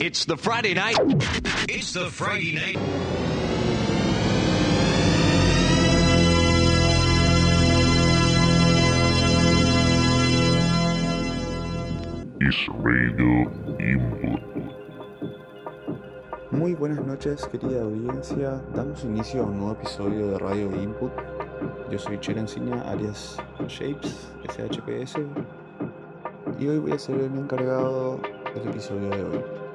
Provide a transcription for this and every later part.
It's the Friday night. It's the Friday night. Is Radio Input. Muy buenas noches, querida audiencia. Damos inicio a un nuevo episodio de Radio Input. Yo soy Chelo Encina, alias Shapes, SHPS, y hoy voy a ser el encargado del episodio de hoy.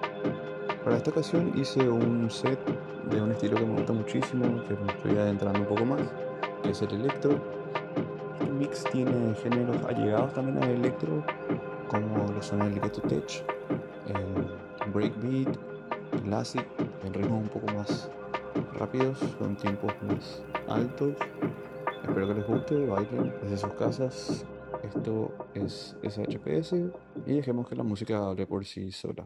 Para esta ocasión hice un set de un estilo que me gusta muchísimo, que me estoy adentrando un poco más, que es el electro. Este mix tiene géneros allegados también al electro, como lo son el ghetto tech, el breakbeat, el acid, en ritmos un poco más rápidos, con tiempos más altos. Espero que les guste, bailen desde sus casas. Esto es SHPS y dejemos que la música hable por sí sola.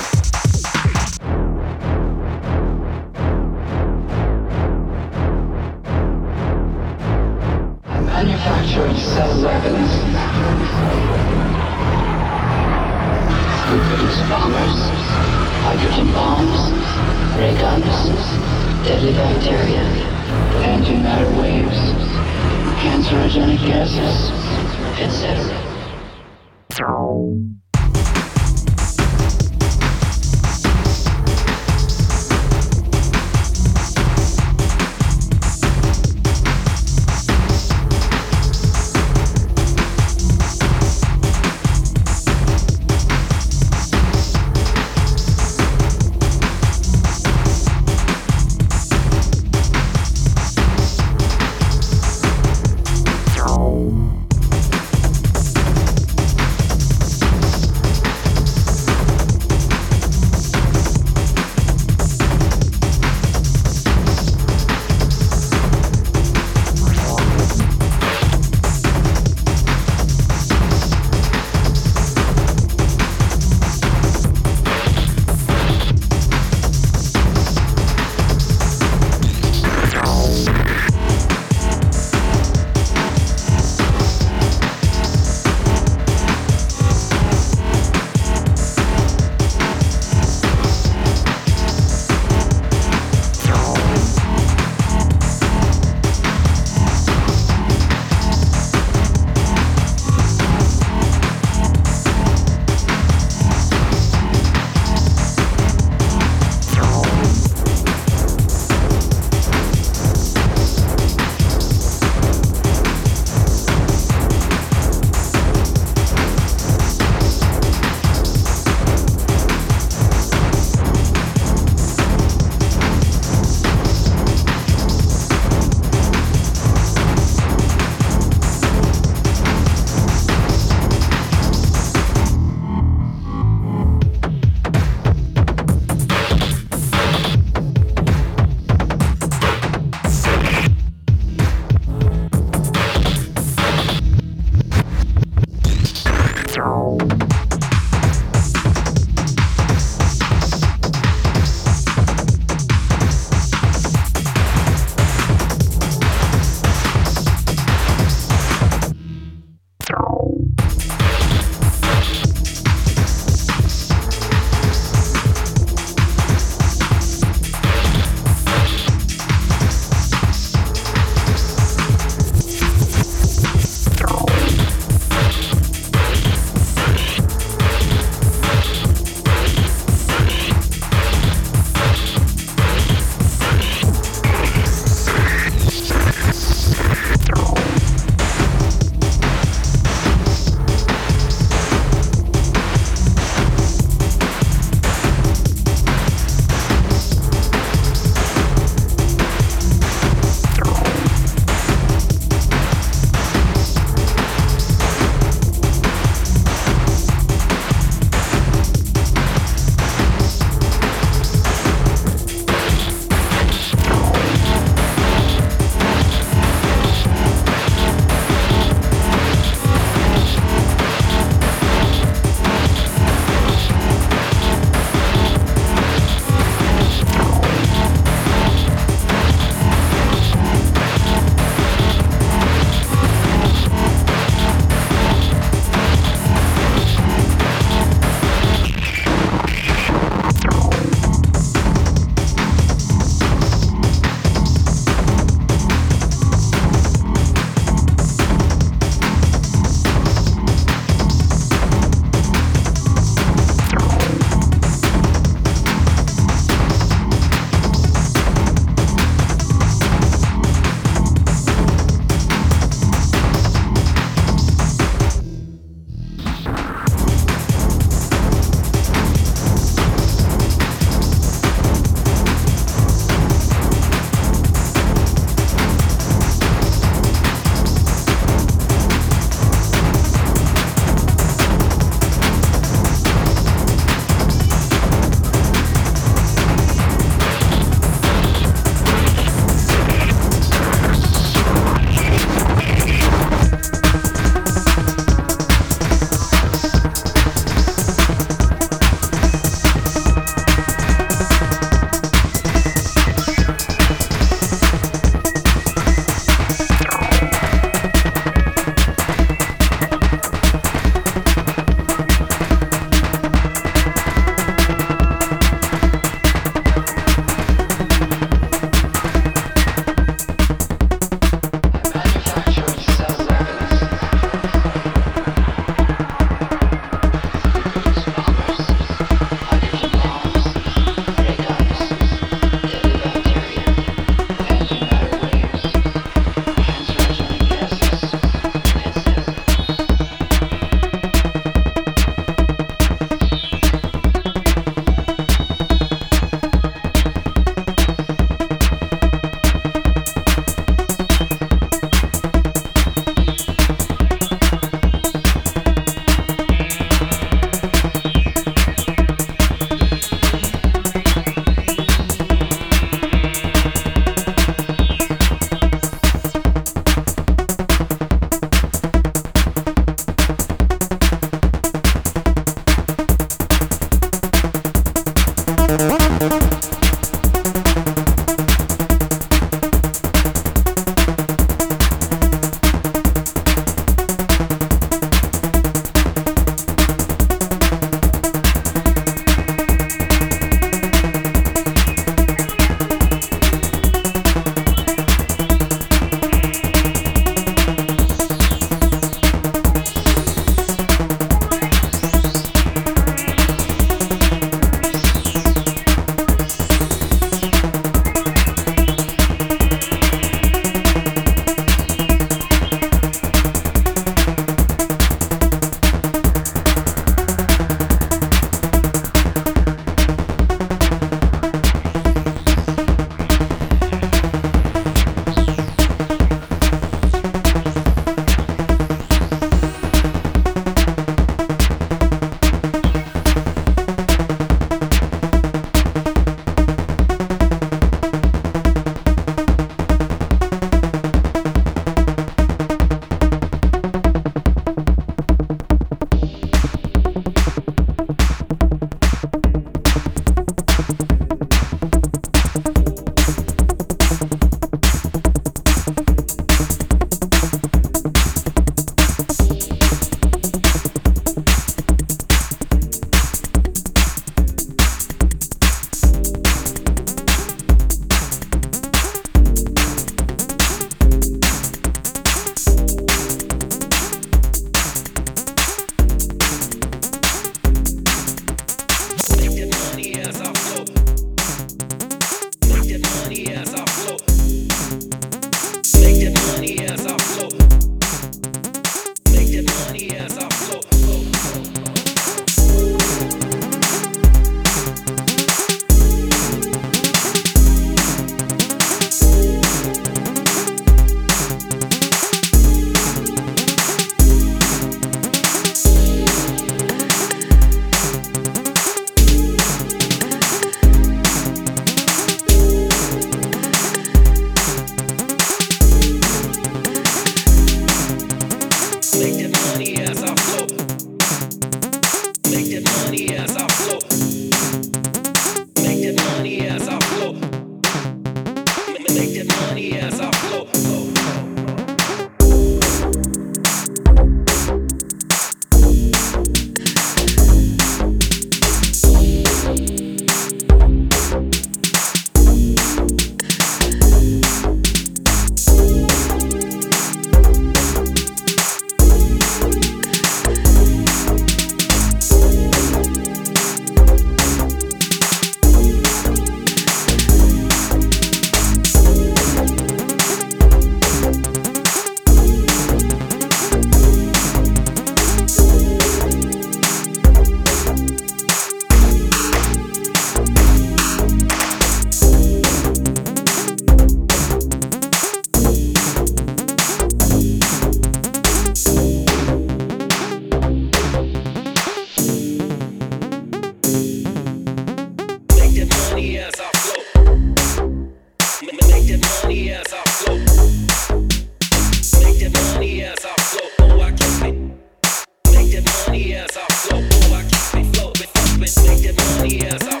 Yes.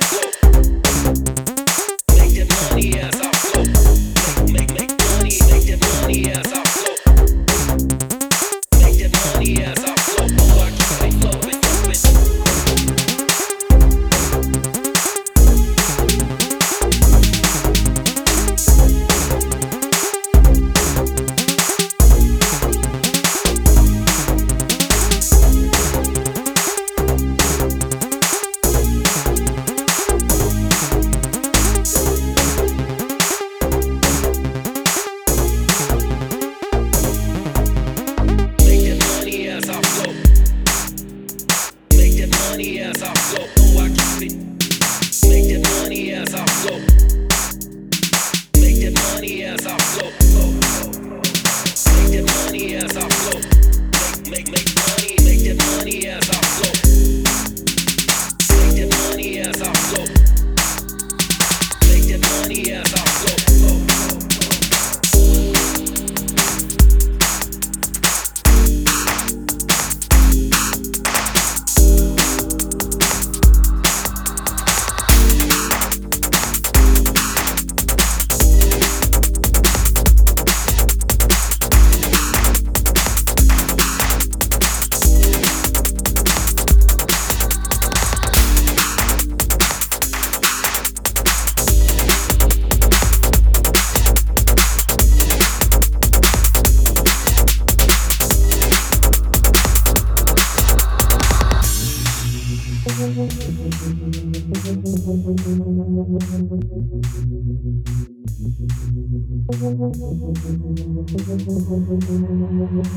ハハハ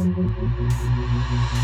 ハ。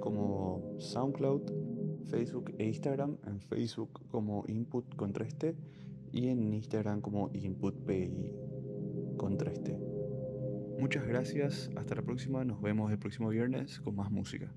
como SoundCloud, Facebook e Instagram. En Facebook como Input contra este y en Instagram como InputPI contra este. Muchas gracias, hasta la próxima, nos vemos el próximo viernes con más música.